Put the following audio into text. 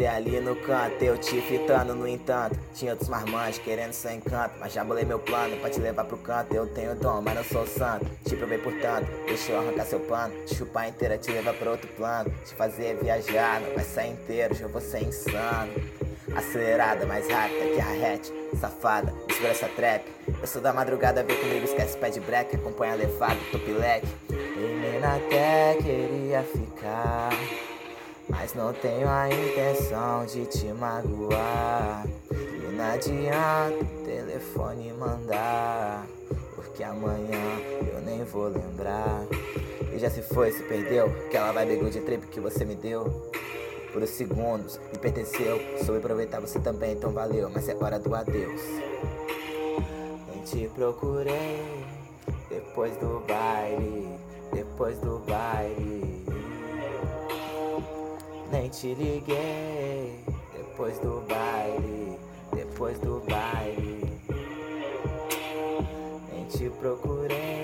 Você ali no canto, eu te fitando no entanto. Tinha outros marmanjos querendo seu encanto. Mas já bolei meu plano pra te levar pro canto. Eu tenho dom, mas não sou santo. Te provei portanto, deixa eu arrancar seu pano. Te chupar inteira, te levar pra outro plano. Te fazer viajar, não vai sair inteiro, já vou ser insano. Acelerada, mais rápida que a hatch, safada, mistura essa trap. Eu sou da madrugada, vem comigo, esquece pé de break, acompanha a levada, topileque. Menina até queria ficar. Mas não tenho a intenção de te magoar. E não adianta o telefone mandar. Porque amanhã eu nem vou lembrar. E já se foi, se perdeu. Aquela vibe good trip que você me deu. Por uns segundos me pertenceu. Soube aproveitar você também, então valeu. Mas é hora do adeus. Nem te procurei. Depois do baile. Depois do baile. Te liguei depois do baile, depois do baile. Nem te procurei